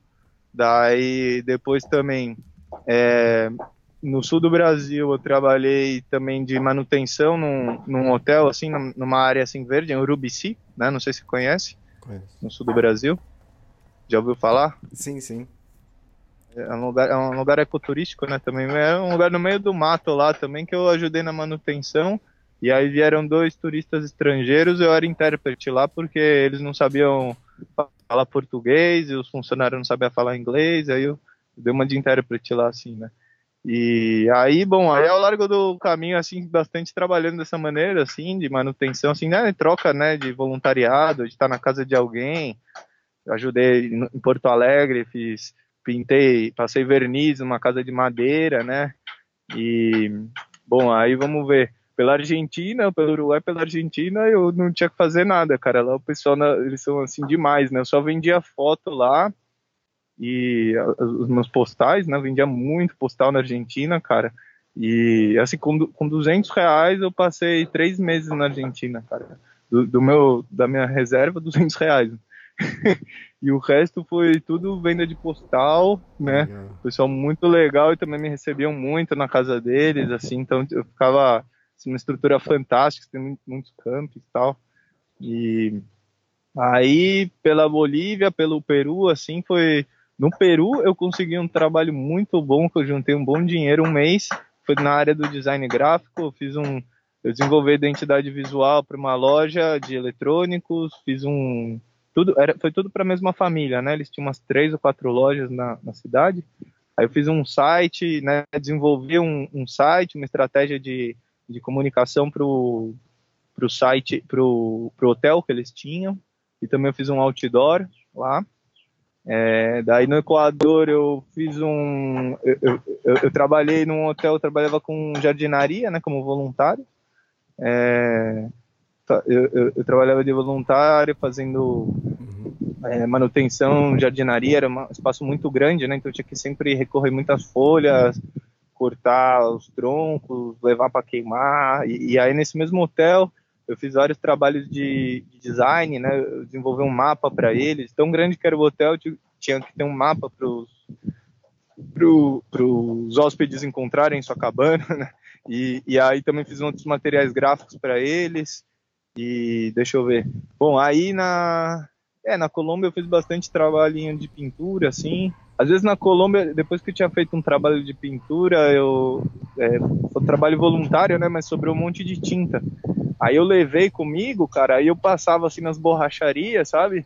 Daí depois também é, no sul do Brasil eu trabalhei também de manutenção num, num hotel assim num- numa área assim verde em Urubici, né? Não sei se conhece, Conheço. no sul do Brasil. Já ouviu falar? Sim, sim. É um lugar, é um lugar ecoturístico, né? Também é um lugar no meio do mato lá também que eu ajudei na manutenção. E aí vieram dois turistas estrangeiros, eu era intérprete lá porque eles não sabiam falar português e os funcionários não sabiam falar inglês, aí eu dei uma de intérprete lá assim, né? E aí, bom, aí ao largo do caminho, assim, bastante trabalhando dessa maneira, assim, de manutenção, assim, né, troca, né, de voluntariado, de estar na casa de alguém, ajudei em Porto Alegre, fiz, pintei, passei verniz numa casa de madeira, né, e, bom, aí vamos ver, pela Argentina, pelo Uruguai, pela Argentina, eu não tinha que fazer nada, cara, lá o pessoal, eles são, assim, demais, né, eu só vendia foto lá, e os meus postais, né? eu Vendia muito postal na Argentina, cara. E assim, com, com 200 reais eu passei três meses na Argentina, cara. Do, do meu, da minha reserva, 200 reais. e o resto foi tudo venda de postal, né? Legal. pessoal muito legal e também me recebiam muito na casa deles, assim, então eu ficava assim, uma estrutura fantástica, tem muito- muitos campos e tal. E aí pela Bolívia, pelo Peru, assim, foi no Peru eu consegui um trabalho muito bom, que eu juntei um bom dinheiro um mês, foi na área do design gráfico, eu fiz um eu desenvolvi identidade visual para uma loja de eletrônicos, fiz um tudo era, foi tudo para a mesma família, né? Eles tinham umas três ou quatro lojas na, na cidade. Aí eu fiz um site, né? Desenvolvi um, um site, uma estratégia de, de comunicação para o site, para o hotel que eles tinham. E também eu fiz um outdoor lá. É, daí no Equador eu fiz um. Eu, eu, eu- trabalhei num hotel, eu trabalhava com jardinaria, né? Como voluntário. É, eu, eu- eu trabalhava de voluntário fazendo é, manutenção, jardinaria, era um espaço muito grande, né? Então eu tinha que sempre recorrer muitas folhas, cortar os troncos, levar para queimar. E, e, aí nesse mesmo hotel eu fiz vários trabalhos de, de design, né? Eu desenvolvi um mapa para eles. Tão grande que era o hotel, tinha que ter um mapa para os hóspedes encontrarem sua cabana, né? E, e aí também fiz outros materiais gráficos para eles. E deixa eu ver. Bom, aí na é, na Colômbia eu fiz bastante trabalhinho de pintura, assim. Às vezes na Colômbia, depois que eu tinha feito um trabalho de pintura, eu é, foi um trabalho voluntário, né? Mas sobrou um monte de tinta. Aí eu levei comigo, cara. Aí eu passava assim nas borracharias, sabe?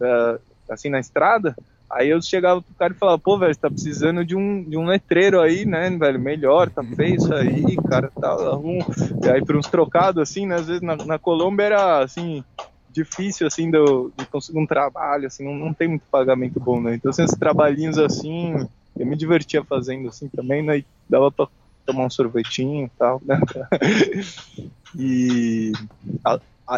Uh, assim na estrada. Aí eu chegava pro cara e falava, pô, velho, você tá precisando de um, de um letreiro aí, né, velho? Melhor, tá feio isso aí, cara, tá. Um... E aí por uns trocados, assim, né? Às vezes na, na Colômbia era assim, difícil, assim, de, conseguir um trabalho, assim, não, não tem muito pagamento bom, né? Então, assim, esses trabalhinhos assim, eu me divertia fazendo, assim, também, né? E dava pra tomar um sorvetinho e tal, né? e,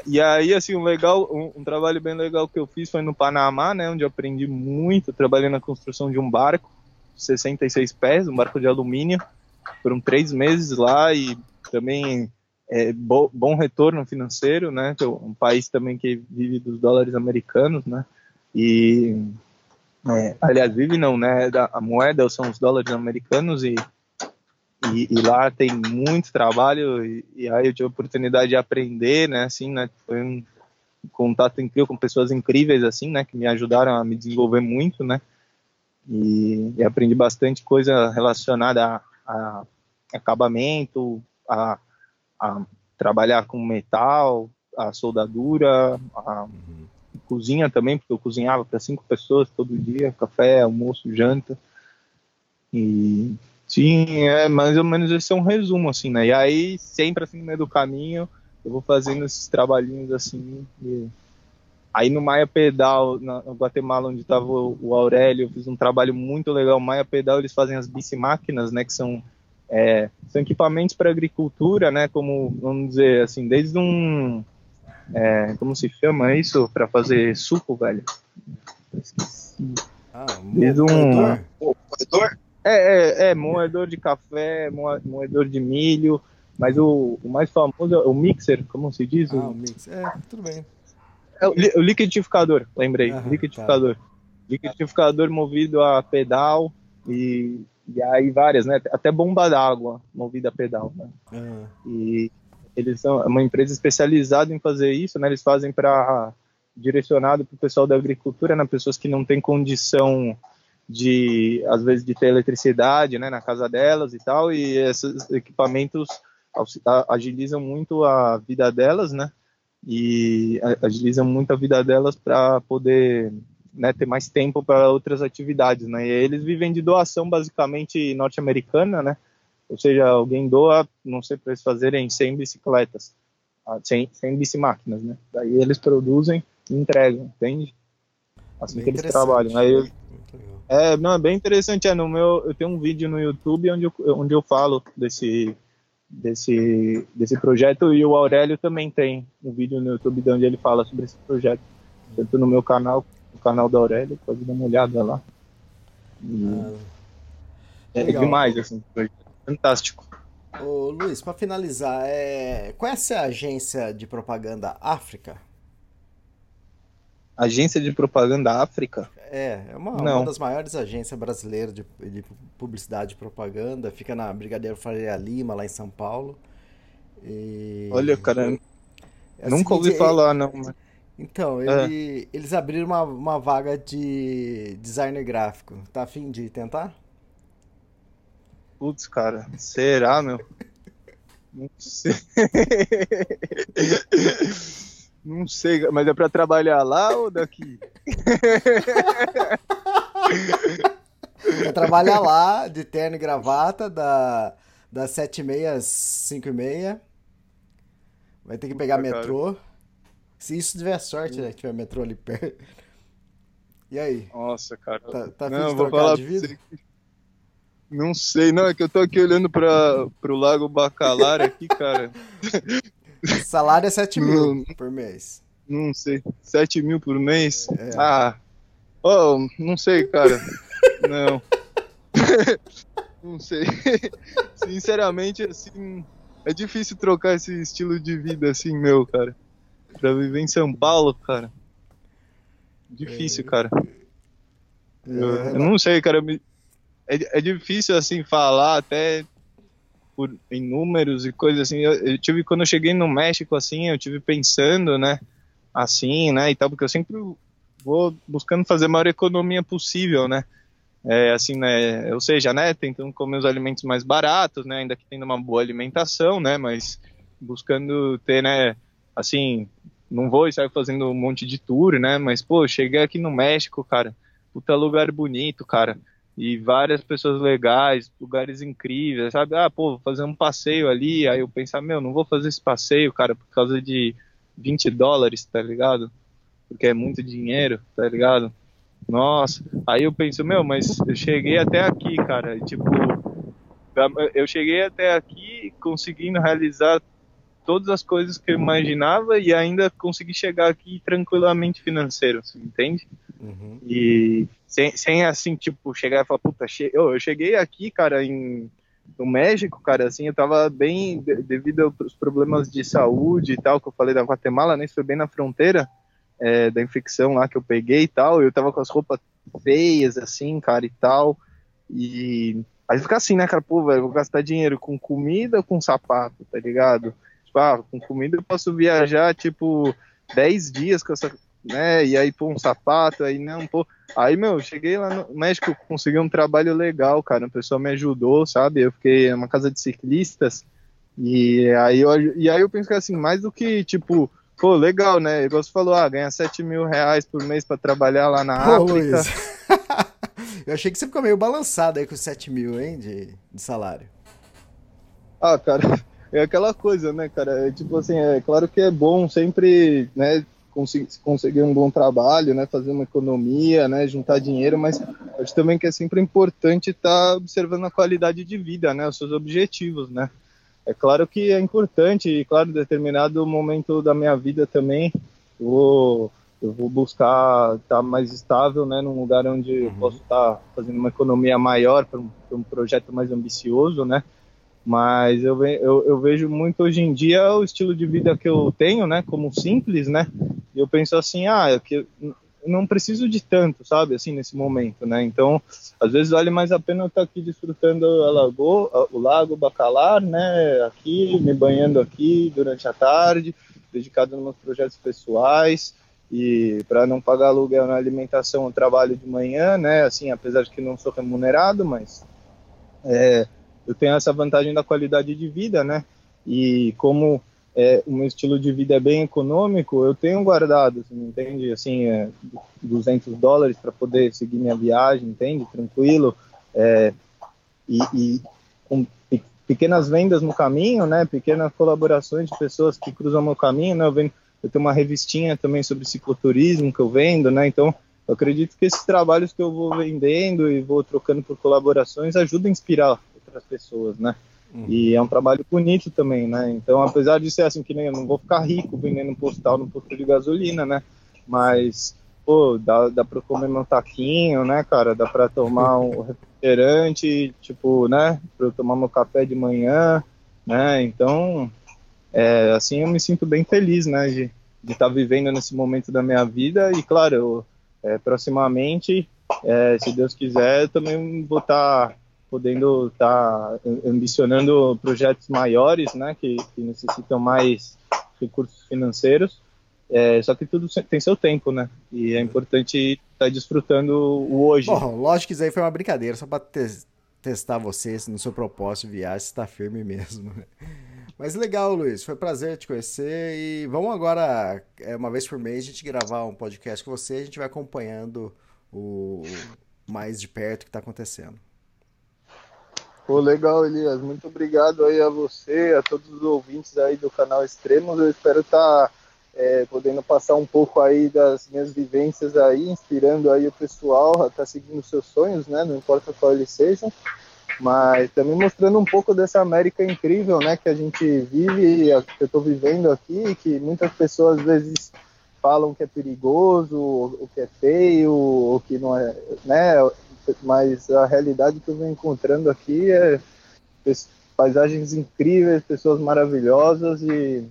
e aí, assim, um legal, um, um, trabalho bem legal que eu fiz foi no Panamá, né? Onde eu aprendi muito, trabalhei na construção de um barco, 66 pés, um barco de alumínio, foram três meses lá e também é, bo, bom retorno financeiro, né? É um país também que vive dos dólares americanos, né? E é, aliás vive não, né? A moeda são os dólares americanos e e, e lá tem muito trabalho e, e, aí eu tive a oportunidade de aprender, né? Assim, né? Foi um contato incrível com pessoas incríveis assim, né? Que me ajudaram a me desenvolver muito, né? E, e aprendi bastante coisa relacionada a, a acabamento, a a trabalhar com metal, a soldadura, a cozinha também, porque eu cozinhava para cinco pessoas todo dia, café, almoço, janta. E sim, é mais ou menos esse é um resumo assim, né? E aí sempre assim no meio do caminho eu vou fazendo esses trabalhinhos assim. E... Aí no Maia Pedal, na, no Guatemala, onde estava o, Aurélio, eu fiz um trabalho muito legal. Maia Pedal, eles fazem as bicimáquinas, né? Que são é, são equipamentos para agricultura, né? Como vamos dizer assim, desde um é, como se chama isso para fazer suco, velho? Esqueci. Ah, desde um moedor. É, é, é, moedor de café, moedor de milho, mas o, o mais famoso é o mixer, como se diz? Ah, o mixer. É, tudo bem. É o, o liquidificador, lembrei, ah, liquidificador. Tá. Liquidificador movido a pedal e e aí várias, né? Até bomba d'água movida a pedal, né? Uhum. E eles são uma empresa especializada em fazer isso, né? Eles fazem para direcionado para o pessoal da agricultura, né? Pessoas que não têm condição de, às vezes, de ter eletricidade, né? Na casa delas e tal. E esses equipamentos agilizam muito a vida delas, né? E agilizam muito a vida delas para poder né, ter mais tempo para outras atividades, né? E eles vivem de doação basicamente norte-americana, né? Ou seja, alguém doa, não sei, para eles fazerem 100 bicicletas, 100, 100 bicimáquinas, né? Daí eles produzem e entregam, entende? Assim bem que eles trabalham. Aí é, não, é bem interessante. É, no meu, eu tenho um vídeo no YouTube onde eu, onde eu falo desse, desse, desse projeto e o Aurélio também tem um vídeo no YouTube onde ele fala sobre esse projeto, tanto no meu canal no canal da Aurélia, pode dar uma olhada lá. Ah, é demais, assim, fantástico. Ô, Luiz, para finalizar, é... qual é essa agência de propaganda África? Agência de Propaganda África? É, é uma, uma das maiores agências brasileiras de, de, publicidade e propaganda. Fica na Brigadeiro Faria Lima, lá em São Paulo. E... Olha, cara, é nunca ouvi falar, não. Mas... Então, ele, é. eles abriram uma, uma vaga de designer gráfico. Tá afim de tentar? Putz, cara, será, meu? Não sei. Não sei, mas é pra trabalhar lá ou daqui? é trabalhar lá, de terno e gravata, da, das 7h30 às 5h30. Vai ter que pegar Puta, metrô. Cara. Se isso tiver sorte, né? Que tiver metrô ali perto. E aí? Nossa, cara. Tá, tá não, de vou falar de vida? Não sei, não, é que eu tô aqui olhando para pro Lago Bacalar aqui, cara. Salário é 7 mil não, por mês. Não sei, 7 mil por mês? É. Ah, oh, não sei, cara. não. Não sei. Sinceramente, assim, é difícil trocar esse estilo de vida assim, meu, cara. Pra viver em São Paulo, cara. Difícil, É. cara. Eu, É, eu não sei, cara. me- É, é difícil, assim, falar até por, em números e coisas assim. Eu, eu tive, quando eu cheguei no México, assim, eu tive pensando, né, assim, né, e tal, porque eu sempre vou buscando fazer a maior economia possível, né. É, assim, né, ou seja, né, tentando comer os alimentos mais baratos, né, ainda que tendo uma boa alimentação, né, mas buscando ter, né, assim, não vou estar fazendo um monte de tour, né, mas, pô, cheguei aqui no México, cara, puta lugar bonito, cara, e várias pessoas legais, lugares incríveis, sabe? Ah, pô, vou fazer um passeio ali, aí eu pensar, meu, não vou fazer esse passeio, cara, por causa de 20 dólares, tá ligado? Porque é muito dinheiro, tá ligado? Nossa, aí eu penso, meu, mas eu cheguei até aqui, cara, e, tipo, eu cheguei até aqui conseguindo realizar todas as coisas que eu imaginava e ainda consegui chegar aqui tranquilamente financeiro, você entende? Uhum. E sem, sem assim, tipo, chegar e falar, puta, che eu, eu cheguei aqui, cara, em, no México, cara, assim, eu tava bem, de- devido aos problemas de saúde e tal, que eu falei da Guatemala, né, isso foi bem na fronteira, é, da infecção lá que eu peguei e tal, eu tava com as roupas feias, assim, cara, e tal, e aí fica assim, né, cara, pô, velho, vou gastar dinheiro com comida ou com sapato, tá ligado? Tipo, ah, com comida eu posso viajar, tipo, 10 dias com essa, né, e aí, pô, um sapato, aí não, pô, Aí, meu, cheguei lá no México, consegui um trabalho legal, cara. O pessoal me ajudou, sabe? Eu fiquei numa casa de ciclistas. E aí eu, e aí eu pensei assim, mais do que, tipo, pô, legal, né? Igual você falou, ah, ganhar 7 mil reais por mês pra trabalhar lá na Pô, África. Eu achei que você ficou meio balançado aí com os 7 mil, hein, de, de salário. Ah, cara, é aquela coisa, né, cara? É, tipo assim, é claro que é bom sempre, né, conseguir, conseguir um bom trabalho, né, fazer uma economia, né, juntar dinheiro, mas acho também que é sempre importante estar observando a qualidade de vida, né, os seus objetivos, né. É claro que é importante e, claro, em determinado momento da minha vida também, eu vou, eu vou buscar estar mais estável, né, num lugar onde eu posso estar fazendo uma economia maior para um, um projeto mais ambicioso, né, mas eu, ve- eu, eu vejo muito hoje em dia o estilo de vida que eu tenho, né, como simples, né, e eu penso assim, ah, é que eu não preciso de tanto, sabe, assim, nesse momento, né, então, às vezes vale mais a pena eu estar aqui desfrutando a lagoa, o lago Bacalar, né, aqui, me banhando aqui durante a tarde, dedicado nos meus projetos pessoais, e para não pagar aluguel na alimentação eu trabalho de manhã, né, assim, apesar de que não sou remunerado, mas é, eu tenho essa vantagem da qualidade de vida, né? E como é, o meu estilo de vida é bem econômico, eu tenho guardado, assim, entende? Assim, é, 200 dólares para poder seguir minha viagem, entende? Tranquilo. É, e, e com pe- pequenas vendas no caminho, né? Pequenas colaborações de pessoas que cruzam meu caminho, né? Eu, vendo, eu tenho uma revistinha também sobre cicloturismo que eu vendo, né? Então, eu acredito que esses trabalhos que eu vou vendendo e vou trocando por colaborações ajudam a inspirar outras pessoas, né? E é um trabalho bonito também, né? Então, apesar de ser assim que nem eu não vou ficar rico vendendo postal no posto de gasolina, né? Mas, pô, dá, dá pra comer meu taquinho, né, cara? Dá pra tomar um refrigerante, tipo, né? Pra eu tomar meu café de manhã, né? Então, é, assim eu me sinto bem feliz, né? De estar vivendo nesse momento da minha vida e, claro, eu, é, proximamente, é, se Deus quiser, eu também vou estar podendo estar ambicionando projetos maiores, né, que, que necessitam mais recursos financeiros. É, só que tudo tem seu tempo, né? E é importante estar desfrutando o hoje. Bom, lógico que isso aí foi uma brincadeira, só pra tes- testar você se no seu propósito viagem, se tá firme mesmo. Mas legal, Luiz, foi um prazer te conhecer e vamos agora, é, uma vez por mês, a gente gravar um podcast com você, a gente vai acompanhando o mais de perto o que tá acontecendo. Pô, legal, Elias. Muito obrigado aí a você, a todos os ouvintes aí do canal Extremos. Eu espero estar é, podendo passar um pouco aí das minhas vivências aí, inspirando aí o pessoal a estar seguindo seus sonhos, né? Não importa qual eles sejam. Mas também mostrando um pouco dessa América incrível, né? Que a gente vive, que eu estou vivendo aqui, que muitas pessoas às vezes falam que é perigoso, ou que é feio, ou que não é, né? Mas a realidade que eu venho encontrando aqui é paisagens incríveis, pessoas maravilhosas e,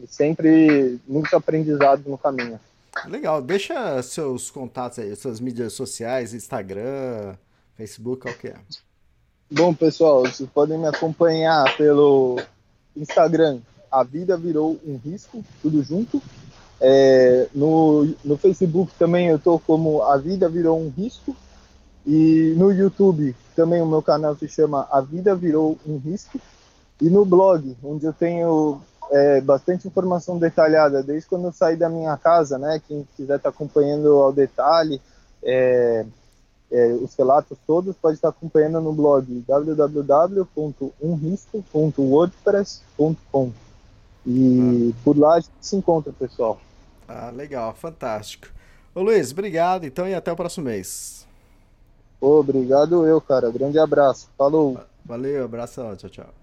e sempre muito aprendizado no caminho. Legal, deixa seus contatos aí, suas mídias sociais, Instagram, Facebook, qual que é? Bom, pessoal, vocês podem me acompanhar pelo Instagram, A Vida Virou um Risco, tudo junto. É, no, no Facebook também eu tô como A Vida Virou um Risco. E no YouTube também o meu canal se chama A Vida Virou um Risco. E no blog, onde eu tenho é, bastante informação detalhada, desde quando eu saí da minha casa, né? Quem quiser estar tá acompanhando ao detalhe, é, é, os relatos todos, pode estar tá acompanhando no blog www.umrisco.wordpress.com. E por lá a gente se encontra, pessoal. Ah, legal, fantástico. Ô Luiz, obrigado então e até o próximo mês. Obrigado eu, cara. Grande abraço. Falou. Valeu, abração. Tchau, tchau.